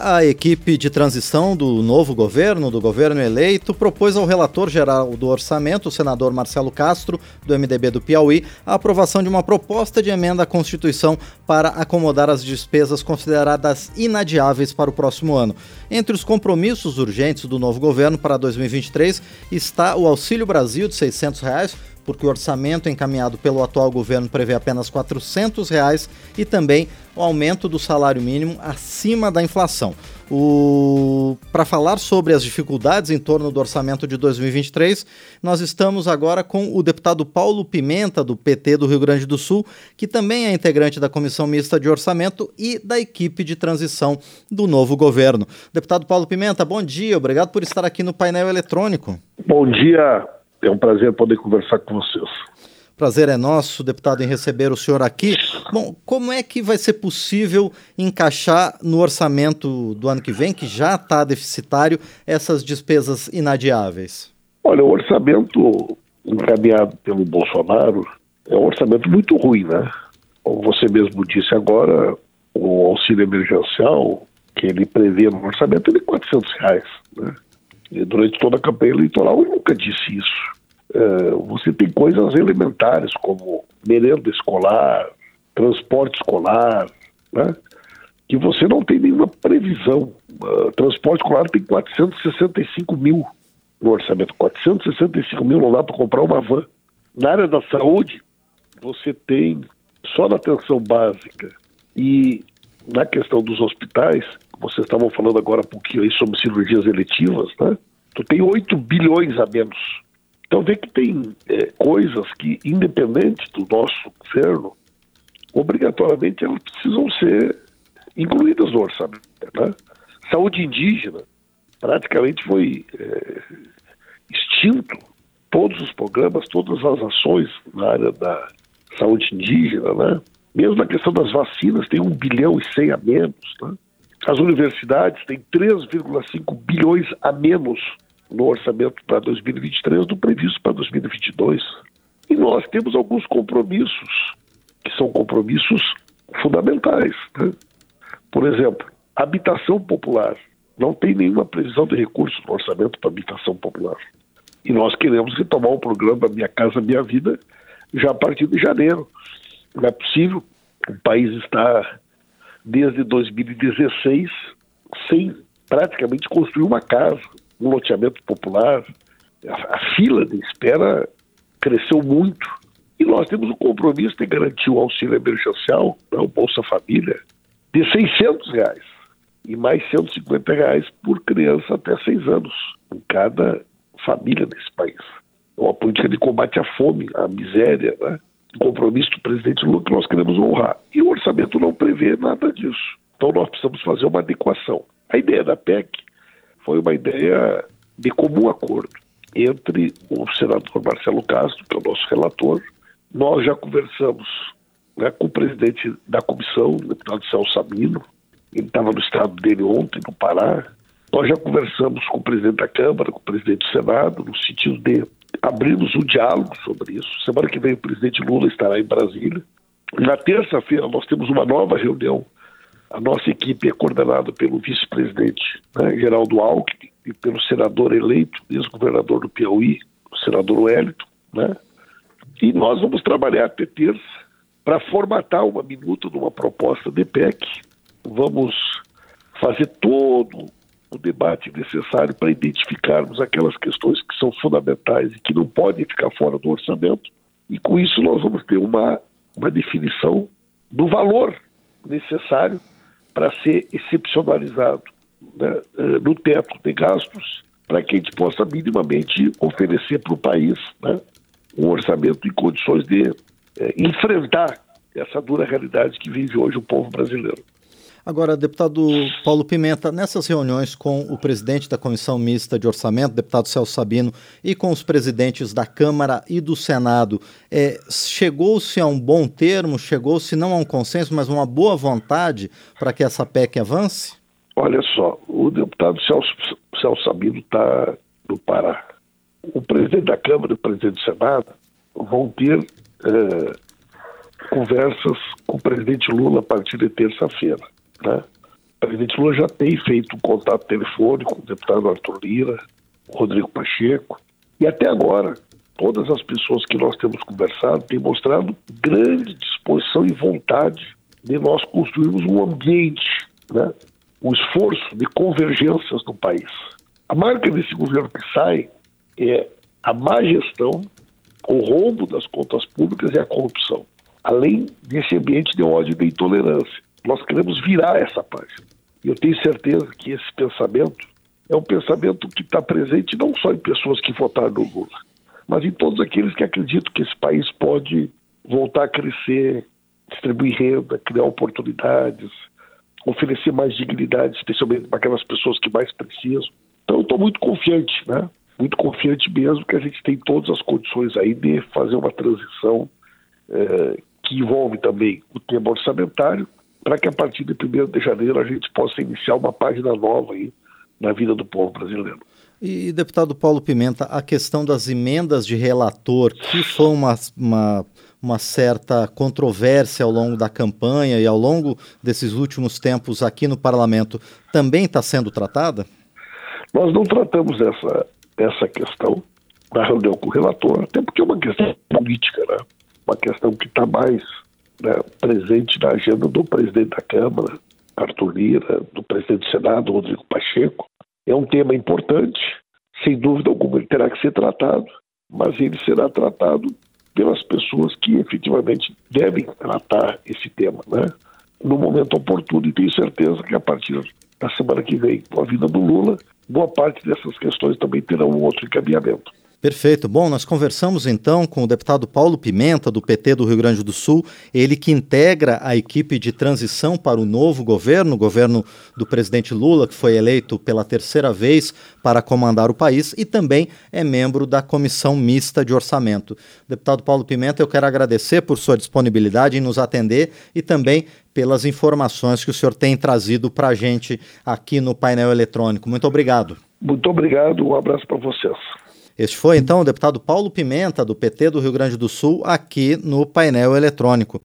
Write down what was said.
A equipe de transição do novo governo, do governo eleito, propôs ao relator geral do orçamento, o senador Marcelo Castro, do MDB do Piauí, a aprovação de uma proposta de emenda à Constituição para acomodar as despesas consideradas inadiáveis para o próximo ano. Entre os compromissos urgentes do novo governo para 2023 está o Auxílio Brasil de 600 reais, porque o orçamento encaminhado pelo atual governo prevê apenas 400 reais e também o aumento do salário mínimo acima da inflação. O... Para falar sobre as dificuldades em torno do orçamento de 2023, nós estamos agora com o deputado Paulo Pimenta, do PT do Rio Grande do Sul, que também é integrante da Comissão Mista de Orçamento e da equipe de transição do novo governo. Deputado Paulo Pimenta, bom dia, obrigado por estar aqui no painel eletrônico. Bom dia, é um prazer poder conversar com vocês. Prazer é nosso, deputado, em receber o senhor aqui. Bom, como é que vai ser possível encaixar no orçamento do ano que vem, que já está deficitário, essas despesas inadiáveis? Olha, o orçamento encaminhado pelo Bolsonaro é um orçamento muito ruim, né? Como você mesmo disse agora, o auxílio emergencial que ele prevê no orçamento é de 400 reais, né? durante toda a campanha eleitoral eu nunca disse isso. É, você tem coisas elementares como merenda escolar, transporte escolar, né? que você não tem nenhuma previsão. Uh, transporte escolar tem 465 mil no orçamento. 465 mil não dá para comprar uma van. Na área da saúde, você tem só na atenção básica e na questão dos hospitais, vocês estavam falando agora um pouquinho aí sobre cirurgias eletivas, né? Tu tem 8 bilhões a menos. Então vê que tem é, coisas que, independente do nosso governo, obrigatoriamente elas precisam ser incluídas no orçamento. Né? Saúde indígena praticamente foi é, extinto todos os programas, todas as ações na área da saúde indígena, né? Mesmo na questão das vacinas, tem um bilhão e cem a menos, né? As universidades têm 3,5 bilhões a menos no orçamento para 2023 do previsto para 2022. E nós temos alguns compromissos, que são compromissos fundamentais. Né? Por exemplo, habitação popular. Não tem nenhuma previsão de recursos no orçamento para habitação popular. E nós queremos retomar o programa Minha Casa Minha Vida já a partir de janeiro. Não é possível. O país está desde 2016 sem praticamente construir uma casa, um loteamento popular. A, a fila de espera cresceu muito. E nós temos o compromisso de garantir o auxílio emergencial, né, o Bolsa Família, de 600 reais e mais 150 reais por criança até seis anos em cada família desse país. É uma política de combate à fome, à miséria, né? compromisso do presidente Lula que nós queremos honrar. E o orçamento não prevê nada disso. Então nós precisamos fazer uma adequação. A ideia da PEC foi uma ideia de comum acordo entre o senador Marcelo Castro, que é o nosso relator. Nós já conversamos né, com o presidente da comissão, o deputado Celso Sabino. Ele estava no estado dele ontem, no Pará. Nós já conversamos com o presidente da Câmara, com o presidente do Senado, no sentido de abrimos um diálogo sobre isso. Semana que vem o presidente Lula estará em Brasília. Na terça-feira nós temos uma nova reunião. A nossa equipe é coordenada pelo vice-presidente né, Geraldo Alckmin e pelo senador eleito, ex-governador do Piauí, o senador Wellington, né? E nós vamos trabalhar até terça para formatar uma minuta de uma proposta de PEC. Vamos fazer todo o debate necessário para identificarmos aquelas questões que são fundamentais e que não podem ficar fora do orçamento. E com isso nós vamos ter uma, uma definição do valor necessário para ser excepcionalizado né, eh, no teto de gastos, para que a gente possa minimamente oferecer para o país né, um orçamento em condições de é, enfrentar essa dura realidade que vive hoje o povo brasileiro. Agora, deputado Paulo Pimenta, nessas reuniões com o presidente da Comissão Mista de Orçamento, deputado Celso Sabino, e com os presidentes da Câmara e do Senado, é, chegou-se a um bom termo, chegou-se não a um consenso, mas uma boa vontade para que essa PEC avance? Olha só, o deputado Celso, Celso Sabino está no Pará. O presidente da Câmara e o presidente do Senado vão ter é, conversas com o presidente Lula a partir de terça-feira. Né? O presidente Lula já tem feito um contato telefônico com o deputado Arthur Lira, Rodrigo Pacheco, e até agora todas as pessoas que nós temos conversado têm mostrado grande disposição e vontade de nós construirmos um ambiente, né, um esforço de convergências no país. A marca desse governo que sai é a má gestão, o rombo das contas públicas e a corrupção, além desse ambiente de ódio e de intolerância. Nós queremos virar essa página. E eu tenho certeza que esse pensamento é um pensamento que está presente não só em pessoas que votaram no Lula, mas em todos aqueles que acreditam que esse país pode voltar a crescer, distribuir renda, criar oportunidades, oferecer mais dignidade, especialmente para aquelas pessoas que mais precisam. Então, eu estou muito confiante, né? Muito confiante mesmo que a gente tem todas as condições aí de fazer uma transição eh, que envolve também o tema orçamentário, para que a partir de 1 de janeiro a gente possa iniciar uma página nova aí na vida do povo brasileiro. E, deputado Paulo Pimenta, a questão das emendas de relator, que foi uma, uma, uma, certa controvérsia ao longo da campanha e ao longo desses últimos tempos aqui no parlamento, também está sendo tratada? Nós não tratamos essa, essa questão na reunião com o relator, até porque é uma questão política, né? uma questão que está mais né, presente na agenda do presidente da Câmara, Arthur Lira, do presidente do Senado, Rodrigo Pacheco, é um tema importante, sem dúvida alguma ele terá que ser tratado, mas ele será tratado pelas pessoas que efetivamente devem tratar esse tema, né? No momento oportuno, e tenho certeza que a partir da semana que vem, com a vida do Lula, boa parte dessas questões também terão um outro encaminhamento. Perfeito. Bom, nós conversamos então com o deputado Paulo Pimenta, do PT do Rio Grande do Sul, ele que integra a equipe de transição para o novo governo, o governo do presidente Lula, que foi eleito pela terceira vez para comandar o país, e também é membro da Comissão Mista de Orçamento. Deputado Paulo Pimenta, eu quero agradecer por sua disponibilidade em nos atender e também pelas informações que o senhor tem trazido para a gente aqui no painel eletrônico. Muito obrigado. Muito obrigado, um abraço para vocês. Este foi então o deputado Paulo Pimenta, do PT do Rio Grande do Sul, aqui no painel eletrônico.